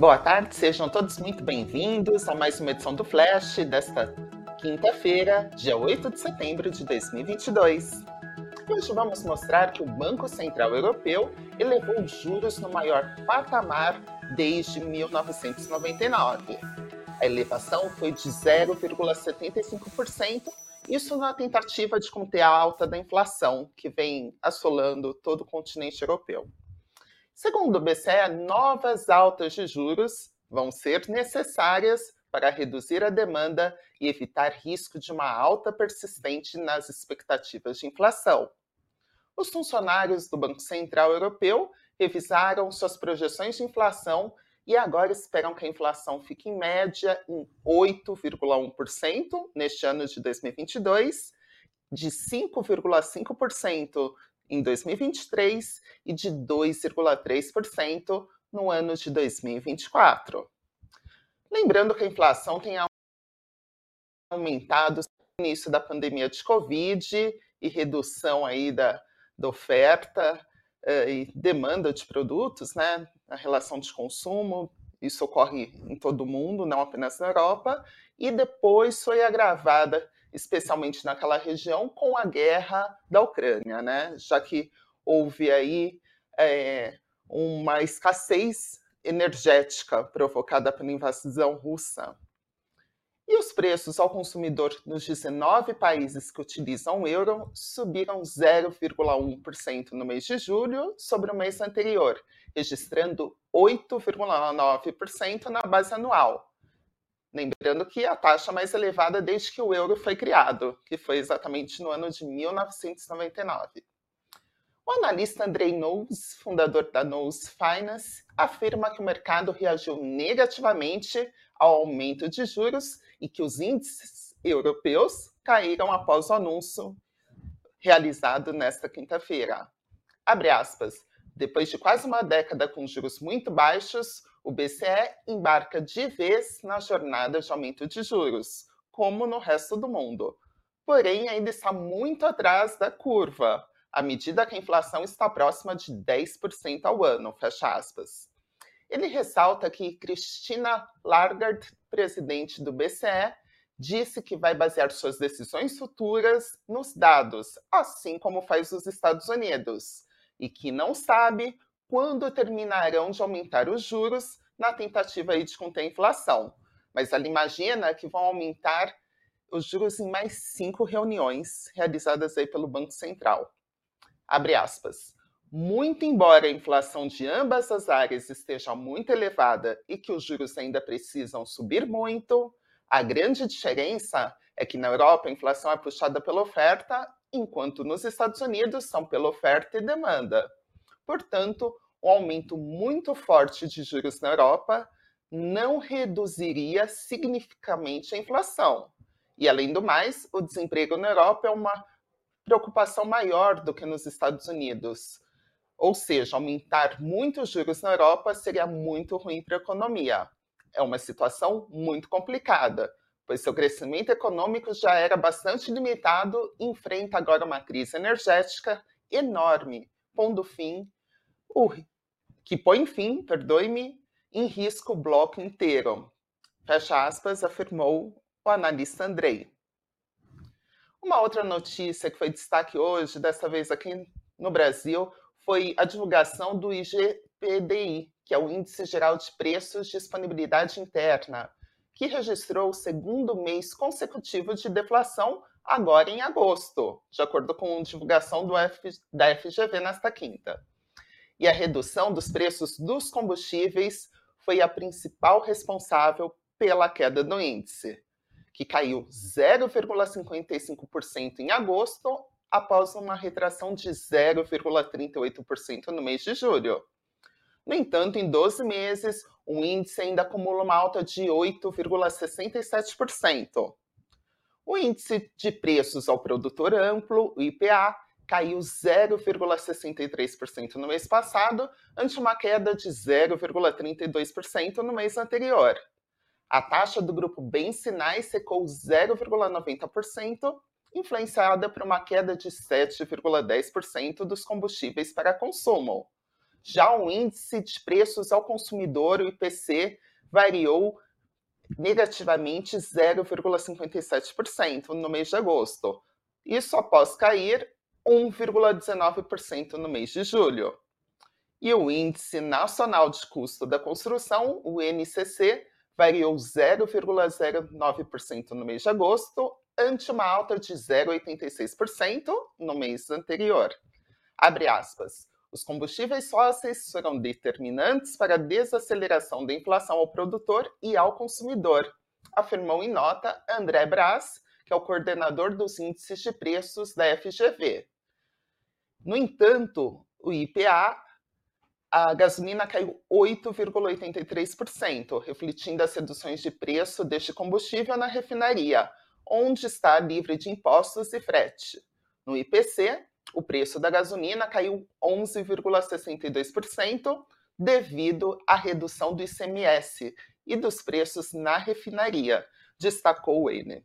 Boa tarde, sejam todos muito bem-vindos a mais uma edição do Flash desta quinta-feira, dia 8 de setembro de 2022. Hoje vamos mostrar que o Banco Central Europeu elevou os juros no maior patamar desde 1999. A elevação foi de 0,75%, isso na tentativa de conter a alta da inflação que vem assolando todo o continente europeu. Segundo o BCE, novas altas de juros vão ser necessárias para reduzir a demanda e evitar risco de uma alta persistente nas expectativas de inflação. Os funcionários do Banco Central Europeu revisaram suas projeções de inflação e agora esperam que a inflação fique em média em 8,1% neste ano de 2022, de 5,5% em 2023 e de 2,3% no ano de 2024. Lembrando que a inflação tem aumentado no início da pandemia de Covid e redução aí da, da oferta uh, e demanda de produtos, né? A relação de consumo, isso ocorre em todo o mundo, não apenas na Europa, e depois foi agravada especialmente naquela região, com a guerra da Ucrânia, né? já que houve aí é, uma escassez energética provocada pela invasão russa. E os preços ao consumidor nos 19 países que utilizam o euro subiram 0,1% no mês de julho sobre o mês anterior, registrando 8,9% na base anual, Lembrando que a taxa mais elevada desde que o euro foi criado, que foi exatamente no ano de 1999. O analista Andrei Knowles, fundador da Knowles Finance, afirma que o mercado reagiu negativamente ao aumento de juros e que os índices europeus caíram após o anúncio realizado nesta quinta-feira. Abre aspas. Depois de quase uma década com juros muito baixos, o BCE embarca de vez na jornada de aumento de juros, como no resto do mundo. Porém, ainda está muito atrás da curva, à medida que a inflação está próxima de 10% ao ano, fecha aspas. Ele ressalta que Christina Lagarde, presidente do BCE, disse que vai basear suas decisões futuras nos dados, assim como faz os Estados Unidos, e que não sabe quando terminarão de aumentar os juros na tentativa de conter a inflação. Mas ela imagina que vão aumentar os juros em mais cinco reuniões realizadas aí pelo Banco Central. Abre aspas. Muito embora a inflação de ambas as áreas esteja muito elevada e que os juros ainda precisam subir muito, a grande diferença é que na Europa a inflação é puxada pela oferta, enquanto nos Estados Unidos são pela oferta e demanda. Portanto, um aumento muito forte de juros na Europa não reduziria significativamente a inflação. E, além do mais, o desemprego na Europa é uma preocupação maior do que nos Estados Unidos. Ou seja, aumentar muito os juros na Europa seria muito ruim para a economia. É uma situação muito complicada, pois seu crescimento econômico já era bastante limitado e enfrenta agora uma crise energética enorme, pondo fim o, que põe fim, perdoe-me, em risco o bloco inteiro. Fecha aspas, afirmou o analista Andrei. Uma outra notícia que foi destaque hoje, dessa vez aqui no Brasil, foi a divulgação do IGPDI, que é o Índice Geral de Preços de Disponibilidade Interna, que registrou o segundo mês consecutivo de deflação agora em agosto, de acordo com a divulgação do F, da FGV nesta quinta e a redução dos preços dos combustíveis foi a principal responsável pela queda do índice, que caiu 0,55% em agosto, após uma retração de 0,38% no mês de julho. No entanto, em 12 meses, o índice ainda acumula uma alta de 8,67%. O índice de preços ao produtor amplo, o IPA, caiu 0,63% no mês passado, ante uma queda de 0,32% no mês anterior. A taxa do grupo Bens Sinais secou 0,90%, influenciada por uma queda de 7,10% dos combustíveis para consumo. Já o índice de preços ao consumidor, o IPC, variou negativamente 0,57% no mês de agosto. Isso após cair 1,19% no mês de julho. E o Índice Nacional de Custo da Construção, o NCC, variou 0,09% no mês de agosto, ante uma alta de 0,86% no mês anterior. Abre aspas. Os combustíveis fósseis foram determinantes para a desaceleração da inflação ao produtor e ao consumidor, afirmou em nota André Braz, que é o coordenador dos índices de preços da FGV. No entanto, o IPA, a gasolina caiu 8,83%, refletindo as reduções de preço deste combustível na refinaria, onde está livre de impostos e frete. No IPC, o preço da gasolina caiu 11,62% devido à redução do ICMS e dos preços na refinaria, destacou ele.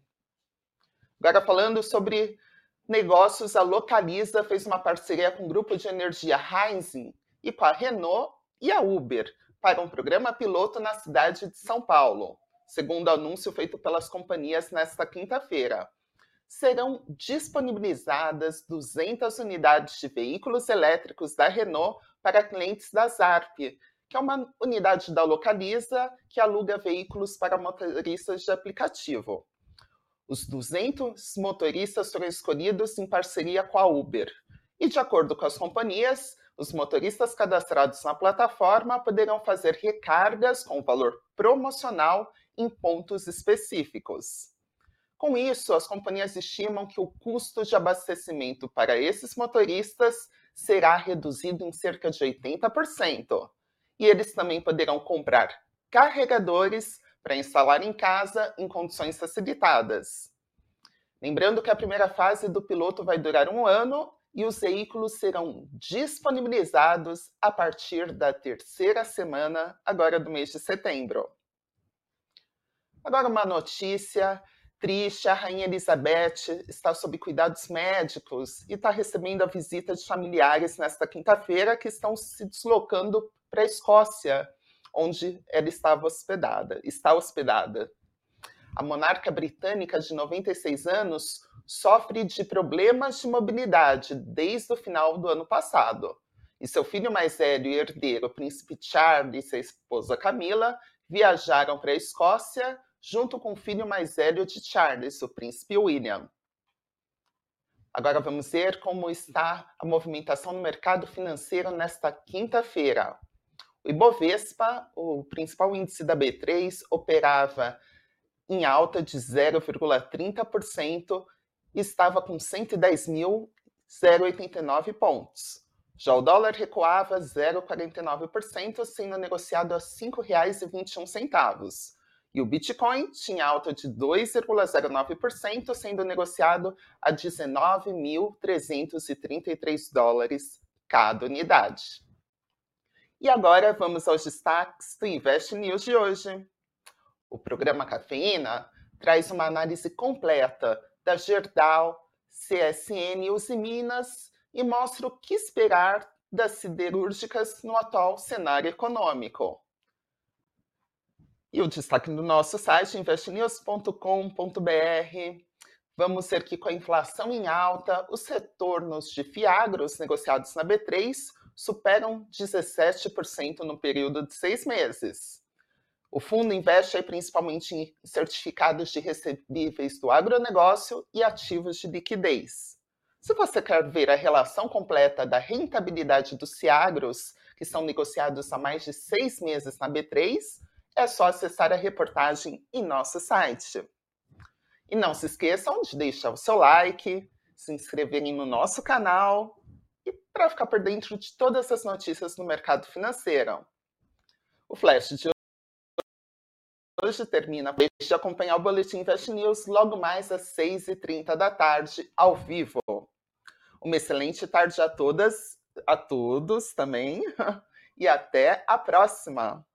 Agora falando sobre negócios, a Localiza fez uma parceria com o grupo de energia Heinzen e com a Renault e a Uber para um programa piloto na cidade de São Paulo, segundo anúncio feito pelas companhias nesta quinta-feira serão disponibilizadas 200 unidades de veículos elétricos da Renault para clientes da ZARP, que é uma unidade da Localiza que aluga veículos para motoristas de aplicativo. Os 200 motoristas foram escolhidos em parceria com a Uber. E, de acordo com as companhias, os motoristas cadastrados na plataforma poderão fazer recargas com valor promocional em pontos específicos. Com isso, as companhias estimam que o custo de abastecimento para esses motoristas será reduzido em cerca de 80%. E eles também poderão comprar carregadores para instalar em casa em condições facilitadas. Lembrando que a primeira fase do piloto vai durar um ano e os veículos serão disponibilizados a partir da terceira semana, agora do mês de setembro. Agora, uma notícia triste, a Rainha Elizabeth está sob cuidados médicos e está recebendo a visita de familiares nesta quinta-feira que estão se deslocando para a Escócia, onde ela estava hospedada, está hospedada. A monarca britânica de 96 anos sofre de problemas de mobilidade desde o final do ano passado. E seu filho mais velho e herdeiro, o príncipe Charles e a esposa Camila, viajaram para a Escócia junto com o filho mais velho de Charles, o príncipe William. Agora vamos ver como está a movimentação no mercado financeiro nesta quinta-feira. O Ibovespa, o principal índice da B3, operava em alta de 0,30% e estava com 110.089 pontos. Já o dólar recuava 0,49%, sendo negociado a R$ 5,21 e o Bitcoin tinha alta de 2,09%, sendo negociado a 19.333 dólares cada unidade. E agora vamos aos destaques do Invest News de hoje. O programa Cafeína traz uma análise completa da Gerdau, CSN e Usiminas e mostra o que esperar das siderúrgicas no atual cenário econômico. E o destaque do nosso site, investnews.com.br. Vamos ver que com a inflação em alta, os retornos de Fiagros negociados na B3 superam 17% no período de seis meses. O fundo investe principalmente em certificados de recebíveis do agronegócio e ativos de liquidez. Se você quer ver a relação completa da rentabilidade dos Ciagros, que são negociados há mais de seis meses na B3, é só acessar a reportagem em nosso site. E não se esqueçam de deixar o seu like, se inscreverem no nosso canal para ficar por dentro de todas as notícias no mercado financeiro. O Flash de hoje termina. Deixe de acompanhar o Boletim Invest News logo mais às 6h30 da tarde, ao vivo. Uma excelente tarde a todas, a todos também, e até a próxima!